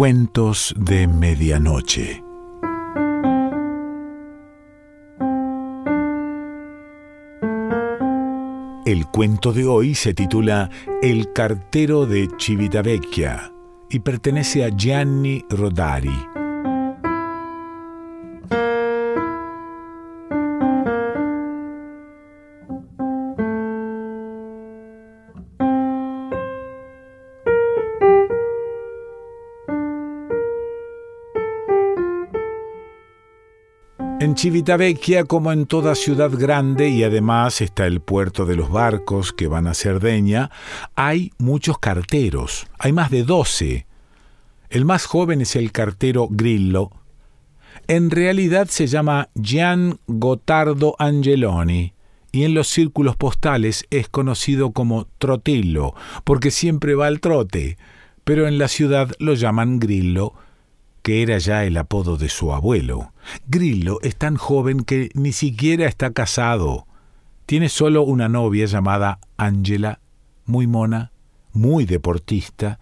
Cuentos de Medianoche. El cuento de hoy se titula El cartero de Civitavecchia y pertenece a Gianni Rodari. En Civitavecchia, como en toda ciudad grande, y además está el puerto de los barcos que van a Cerdeña, hay muchos carteros, hay más de doce. El más joven es el cartero Grillo. En realidad se llama Gian Gotardo Angeloni y en los círculos postales es conocido como Trotillo, porque siempre va al trote, pero en la ciudad lo llaman Grillo que era ya el apodo de su abuelo. Grillo es tan joven que ni siquiera está casado. Tiene solo una novia llamada Angela, muy mona, muy deportista.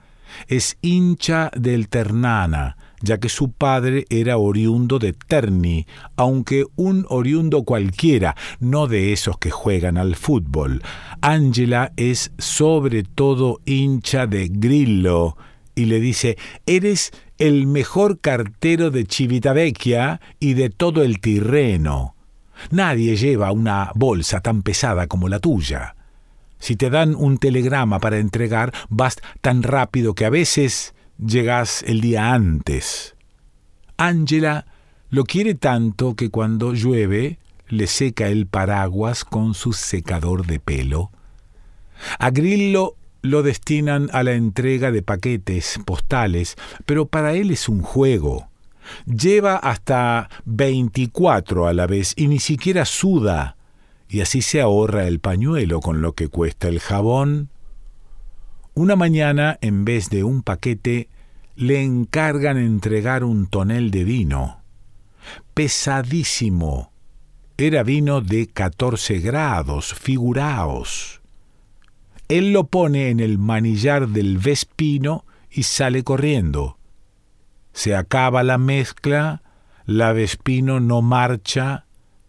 Es hincha del Ternana, ya que su padre era oriundo de Terni, aunque un oriundo cualquiera, no de esos que juegan al fútbol. Angela es sobre todo hincha de Grillo y le dice, eres el mejor cartero de Civitavecchia y de todo el Tirreno. Nadie lleva una bolsa tan pesada como la tuya. Si te dan un telegrama para entregar, vas tan rápido que a veces llegas el día antes. Ángela lo quiere tanto que cuando llueve le seca el paraguas con su secador de pelo. A Grillo lo destinan a la entrega de paquetes postales, pero para él es un juego. Lleva hasta 24 a la vez y ni siquiera suda, y así se ahorra el pañuelo con lo que cuesta el jabón. Una mañana, en vez de un paquete, le encargan entregar un tonel de vino. Pesadísimo. Era vino de 14 grados, figuraos. Él lo pone en el manillar del Vespino y sale corriendo. Se acaba la mezcla, la Vespino no marcha.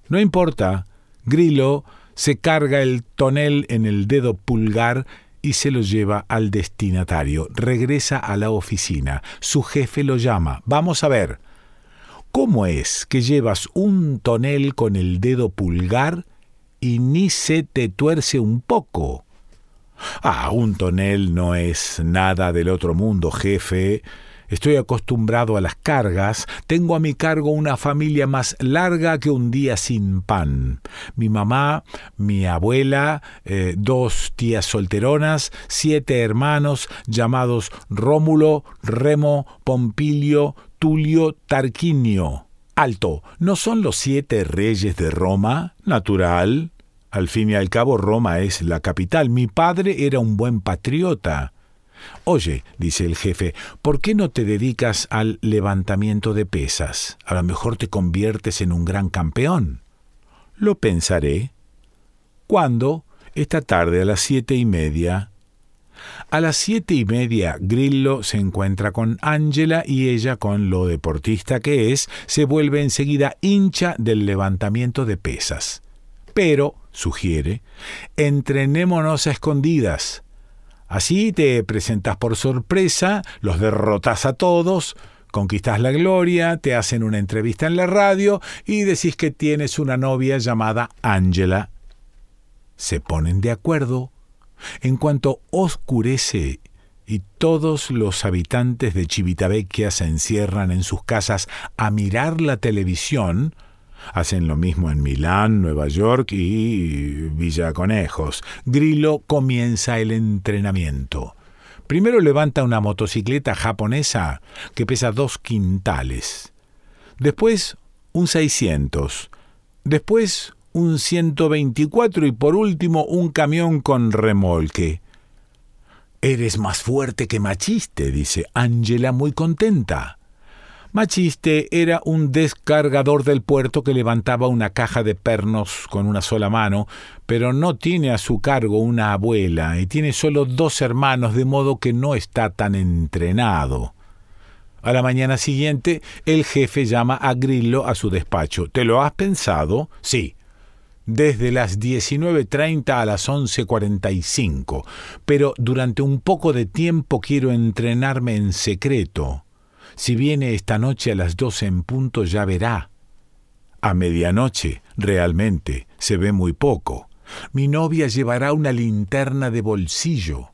No importa, Grillo se carga el tonel en el dedo pulgar y se lo lleva al destinatario. Regresa a la oficina. Su jefe lo llama. Vamos a ver. ¿Cómo es que llevas un tonel con el dedo pulgar y ni se te tuerce un poco? Ah, un tonel no es nada del otro mundo, jefe. Estoy acostumbrado a las cargas, tengo a mi cargo una familia más larga que un día sin pan. Mi mamá, mi abuela, eh, dos tías solteronas, siete hermanos llamados Rómulo, Remo, Pompilio, Tulio, Tarquinio. Alto, ¿no son los siete reyes de Roma? Natural. Al fin y al cabo Roma es la capital. Mi padre era un buen patriota. Oye, dice el jefe, ¿por qué no te dedicas al levantamiento de pesas? A lo mejor te conviertes en un gran campeón. Lo pensaré. ¿Cuándo? Esta tarde a las siete y media. A las siete y media, Grillo se encuentra con Angela y ella, con lo deportista que es, se vuelve enseguida hincha del levantamiento de pesas. Pero sugiere, entrenémonos a escondidas. Así te presentas por sorpresa, los derrotas a todos, conquistas la gloria, te hacen una entrevista en la radio y decís que tienes una novia llamada Angela. Se ponen de acuerdo. En cuanto oscurece y todos los habitantes de Chivitavecchia se encierran en sus casas a mirar la televisión, Hacen lo mismo en Milán, Nueva York y Villa Conejos. Grillo comienza el entrenamiento. Primero levanta una motocicleta japonesa que pesa dos quintales. Después un 600. Después un 124 y por último un camión con remolque. Eres más fuerte que machiste, dice Angela muy contenta. Machiste era un descargador del puerto que levantaba una caja de pernos con una sola mano, pero no tiene a su cargo una abuela y tiene solo dos hermanos, de modo que no está tan entrenado. A la mañana siguiente, el jefe llama a Grillo a su despacho. ¿Te lo has pensado? Sí. Desde las 19.30 a las 11.45. Pero durante un poco de tiempo quiero entrenarme en secreto. Si viene esta noche a las 12 en punto ya verá. A medianoche, realmente, se ve muy poco. Mi novia llevará una linterna de bolsillo.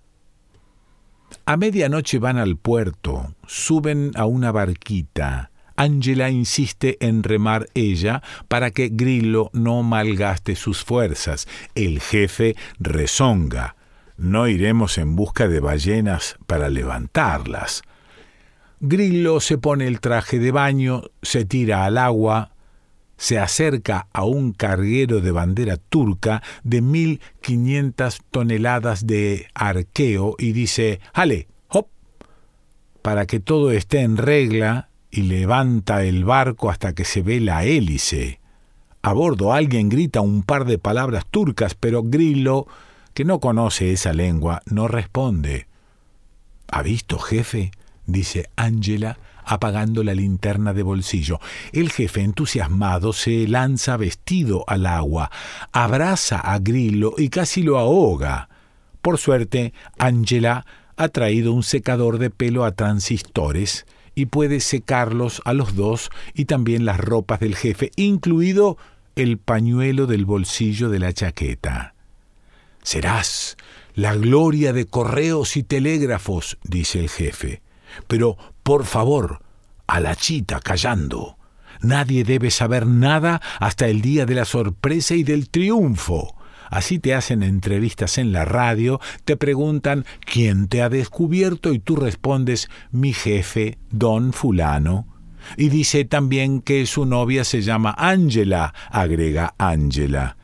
A medianoche van al puerto, suben a una barquita. Angela insiste en remar ella para que Grillo no malgaste sus fuerzas. El jefe rezonga. No iremos en busca de ballenas para levantarlas. Grillo se pone el traje de baño, se tira al agua, se acerca a un carguero de bandera turca de mil quinientas toneladas de arqueo y dice ¡Ale! ¡Hop! para que todo esté en regla y levanta el barco hasta que se ve la hélice. A bordo alguien grita un par de palabras turcas, pero Grillo, que no conoce esa lengua, no responde. ¿Ha visto, jefe? Dice Ángela, apagando la linterna de bolsillo. El jefe, entusiasmado, se lanza vestido al agua, abraza a Grillo y casi lo ahoga. Por suerte, Angela ha traído un secador de pelo a transistores y puede secarlos a los dos y también las ropas del jefe, incluido el pañuelo del bolsillo de la chaqueta. Serás la gloria de correos y telégrafos, dice el jefe. Pero, por favor, a la chita callando. Nadie debe saber nada hasta el día de la sorpresa y del triunfo. Así te hacen entrevistas en la radio, te preguntan quién te ha descubierto y tú respondes mi jefe, don fulano. Y dice también que su novia se llama Ángela, agrega Ángela.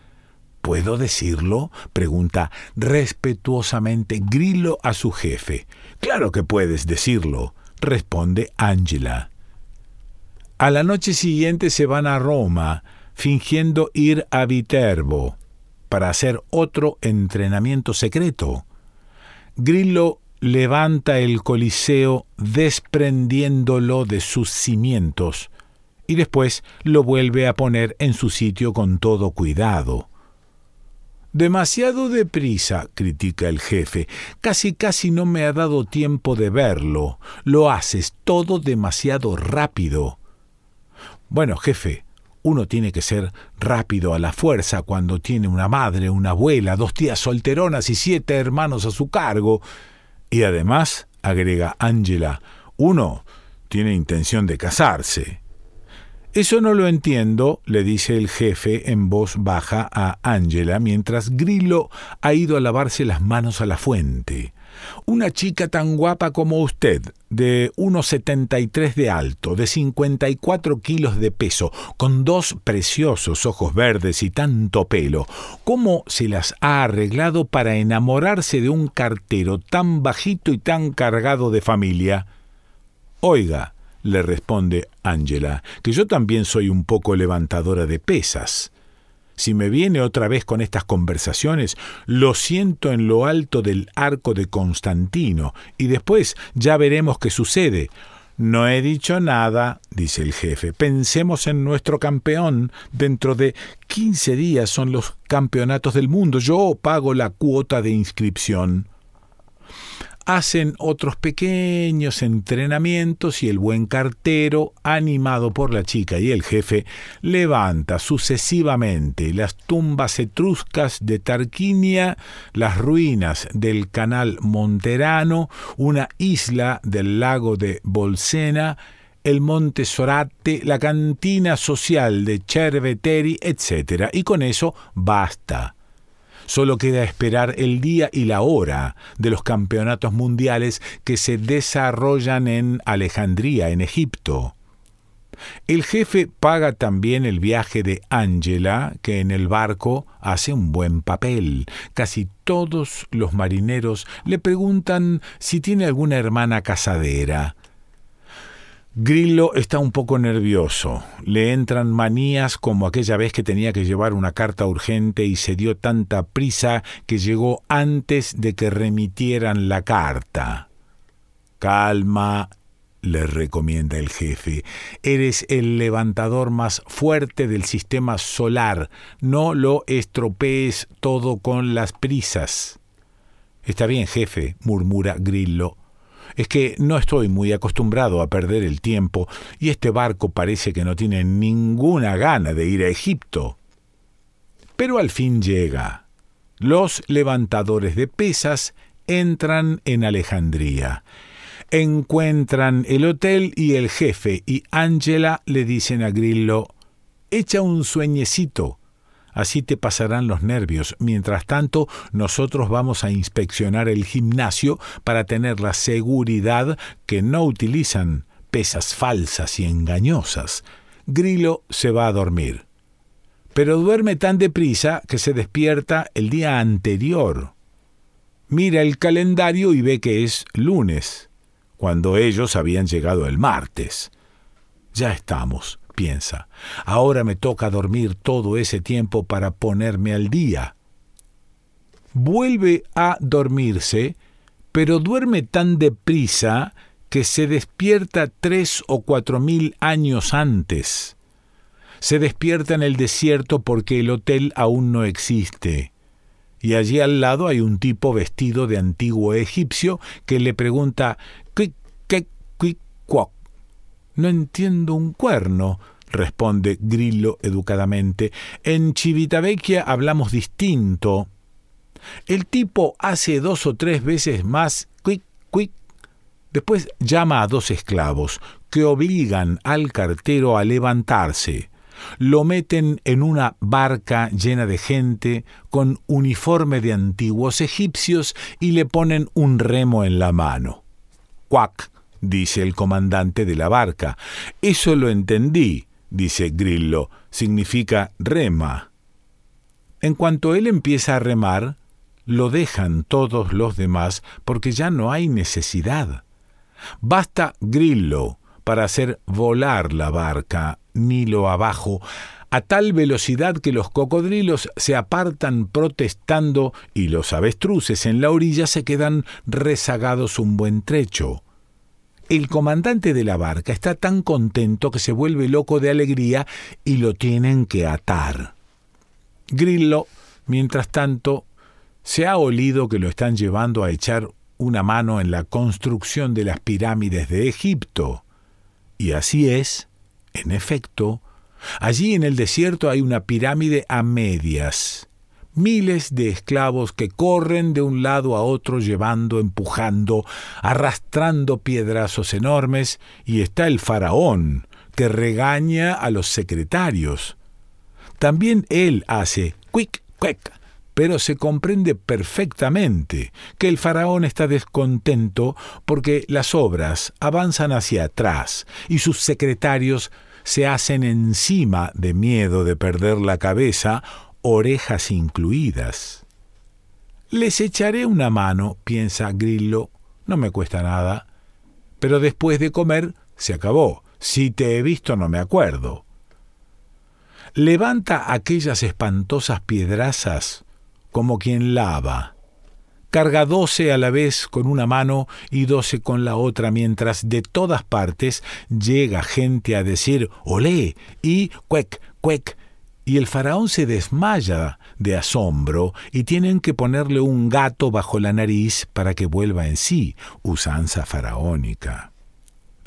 ¿Puedo decirlo? pregunta respetuosamente Grillo a su jefe. Claro que puedes decirlo, responde Angela. A la noche siguiente se van a Roma, fingiendo ir a Viterbo, para hacer otro entrenamiento secreto. Grillo levanta el Coliseo desprendiéndolo de sus cimientos y después lo vuelve a poner en su sitio con todo cuidado. Demasiado deprisa, critica el jefe. Casi casi no me ha dado tiempo de verlo. Lo haces todo demasiado rápido. Bueno, jefe, uno tiene que ser rápido a la fuerza cuando tiene una madre, una abuela, dos tías solteronas y siete hermanos a su cargo. Y además, agrega Ángela, uno tiene intención de casarse. Eso no lo entiendo, le dice el jefe en voz baja a Angela mientras Grillo ha ido a lavarse las manos a la fuente. Una chica tan guapa como usted, de 1,73 de alto, de 54 kilos de peso, con dos preciosos ojos verdes y tanto pelo, ¿cómo se las ha arreglado para enamorarse de un cartero tan bajito y tan cargado de familia? Oiga, le responde Ángela, que yo también soy un poco levantadora de pesas. Si me viene otra vez con estas conversaciones, lo siento en lo alto del arco de Constantino, y después ya veremos qué sucede. No he dicho nada, dice el jefe. Pensemos en nuestro campeón. Dentro de quince días son los campeonatos del mundo. Yo pago la cuota de inscripción hacen otros pequeños entrenamientos y el buen cartero, animado por la chica y el jefe, levanta sucesivamente las tumbas etruscas de Tarquinia, las ruinas del canal Monterano, una isla del lago de Bolsena, el monte Sorate, la cantina social de Cerveteri, etc. Y con eso basta. Solo queda esperar el día y la hora de los campeonatos mundiales que se desarrollan en Alejandría, en Egipto. El jefe paga también el viaje de Angela, que en el barco hace un buen papel. Casi todos los marineros le preguntan si tiene alguna hermana casadera. Grillo está un poco nervioso. Le entran manías como aquella vez que tenía que llevar una carta urgente y se dio tanta prisa que llegó antes de que remitieran la carta. Calma, le recomienda el jefe. Eres el levantador más fuerte del sistema solar. No lo estropees todo con las prisas. Está bien, jefe, murmura Grillo. Es que no estoy muy acostumbrado a perder el tiempo y este barco parece que no tiene ninguna gana de ir a Egipto. Pero al fin llega. Los levantadores de pesas entran en Alejandría encuentran el hotel y el jefe y Angela le dicen a Grillo, echa un sueñecito, así te pasarán los nervios. Mientras tanto, nosotros vamos a inspeccionar el gimnasio para tener la seguridad que no utilizan pesas falsas y engañosas. Grillo se va a dormir. Pero duerme tan deprisa que se despierta el día anterior. Mira el calendario y ve que es lunes cuando ellos habían llegado el martes. Ya estamos, piensa. Ahora me toca dormir todo ese tiempo para ponerme al día. Vuelve a dormirse, pero duerme tan deprisa que se despierta tres o cuatro mil años antes. Se despierta en el desierto porque el hotel aún no existe. Y allí al lado hay un tipo vestido de antiguo egipcio que le pregunta no entiendo un cuerno, responde Grillo educadamente. En Civitavecchia hablamos distinto. El tipo hace dos o tres veces más quick, quick. Después llama a dos esclavos, que obligan al cartero a levantarse. Lo meten en una barca llena de gente, con uniforme de antiguos egipcios, y le ponen un remo en la mano. Cuac, dice el comandante de la barca. Eso lo entendí, dice Grillo. Significa rema. En cuanto él empieza a remar, lo dejan todos los demás porque ya no hay necesidad. Basta Grillo para hacer volar la barca, Nilo abajo, a tal velocidad que los cocodrilos se apartan protestando y los avestruces en la orilla se quedan rezagados un buen trecho. El comandante de la barca está tan contento que se vuelve loco de alegría y lo tienen que atar. Grillo, mientras tanto, se ha olido que lo están llevando a echar una mano en la construcción de las pirámides de Egipto. Y así es, en efecto, allí en el desierto hay una pirámide a medias, miles de esclavos que corren de un lado a otro llevando, empujando, arrastrando piedrazos enormes, y está el faraón, que regaña a los secretarios. También él hace quick, quick, pero se comprende perfectamente que el faraón está descontento porque las obras avanzan hacia atrás y sus secretarios se hacen encima de miedo de perder la cabeza orejas incluidas. Les echaré una mano, piensa Grillo, no me cuesta nada. Pero después de comer se acabó. Si te he visto no me acuerdo. Levanta aquellas espantosas piedrazas como quien lava. Carga doce a la vez con una mano y doce con la otra, mientras de todas partes llega gente a decir olé y cuec, cuec, y el faraón se desmaya de asombro y tienen que ponerle un gato bajo la nariz para que vuelva en sí, usanza faraónica.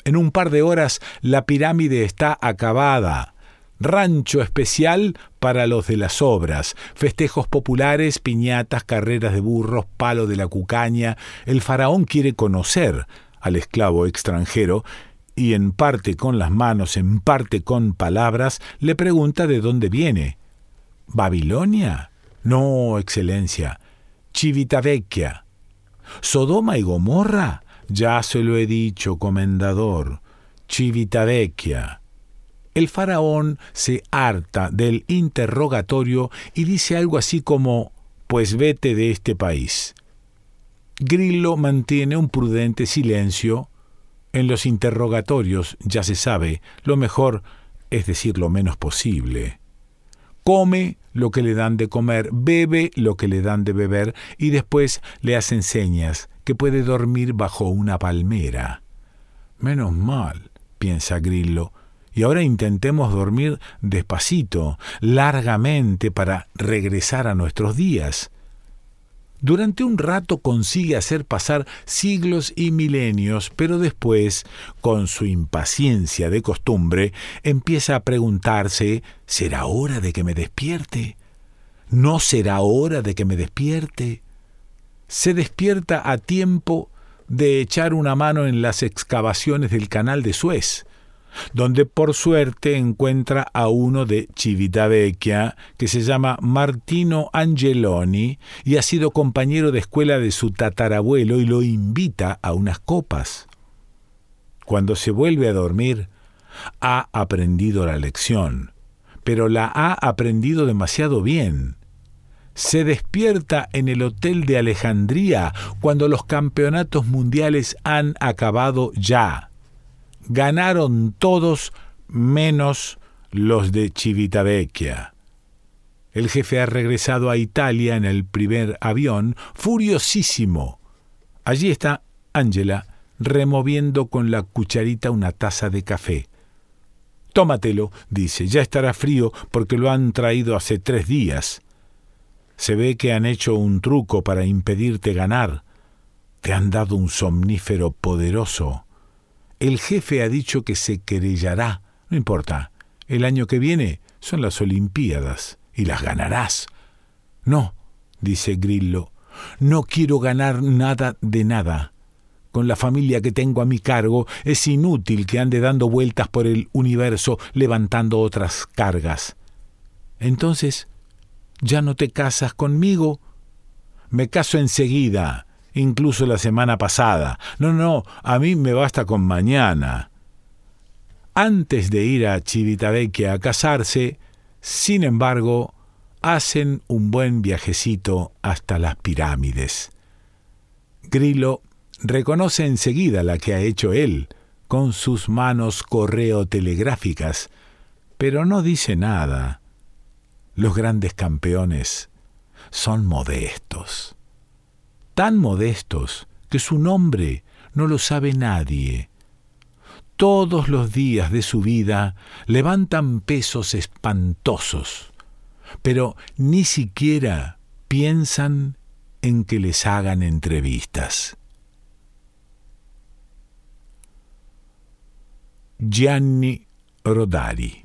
En un par de horas la pirámide está acabada. Rancho especial para los de las obras, festejos populares, piñatas, carreras de burros, palo de la cucaña. El faraón quiere conocer al esclavo extranjero y en parte con las manos, en parte con palabras, le pregunta de dónde viene. ¿Babilonia? No, Excelencia. Civitavecchia. ¿Sodoma y Gomorra? Ya se lo he dicho, comendador. Civitavecchia. El faraón se harta del interrogatorio y dice algo así como Pues vete de este país. Grillo mantiene un prudente silencio, en los interrogatorios, ya se sabe, lo mejor es decir lo menos posible. Come lo que le dan de comer, bebe lo que le dan de beber y después le hacen señas que puede dormir bajo una palmera. Menos mal, piensa Grillo, y ahora intentemos dormir despacito, largamente, para regresar a nuestros días. Durante un rato consigue hacer pasar siglos y milenios, pero después, con su impaciencia de costumbre, empieza a preguntarse ¿Será hora de que me despierte? ¿No será hora de que me despierte? Se despierta a tiempo de echar una mano en las excavaciones del canal de Suez donde por suerte encuentra a uno de Civitavecchia que se llama Martino Angeloni y ha sido compañero de escuela de su tatarabuelo y lo invita a unas copas. Cuando se vuelve a dormir, ha aprendido la lección, pero la ha aprendido demasiado bien. Se despierta en el Hotel de Alejandría cuando los campeonatos mundiales han acabado ya ganaron todos menos los de Civitavecchia. El jefe ha regresado a Italia en el primer avión, furiosísimo. Allí está Angela removiendo con la cucharita una taza de café. Tómatelo, dice, ya estará frío porque lo han traído hace tres días. Se ve que han hecho un truco para impedirte ganar. Te han dado un somnífero poderoso. El jefe ha dicho que se querellará. No importa. El año que viene son las Olimpiadas y las ganarás. No, dice Grillo, no quiero ganar nada de nada. Con la familia que tengo a mi cargo es inútil que ande dando vueltas por el universo levantando otras cargas. Entonces, ¿ya no te casas conmigo? Me caso enseguida incluso la semana pasada. No, no, a mí me basta con mañana. Antes de ir a Civitavecchia a casarse, sin embargo, hacen un buen viajecito hasta las pirámides. Grillo reconoce enseguida la que ha hecho él, con sus manos correo telegráficas, pero no dice nada. Los grandes campeones son modestos tan modestos que su nombre no lo sabe nadie. Todos los días de su vida levantan pesos espantosos, pero ni siquiera piensan en que les hagan entrevistas. Gianni Rodari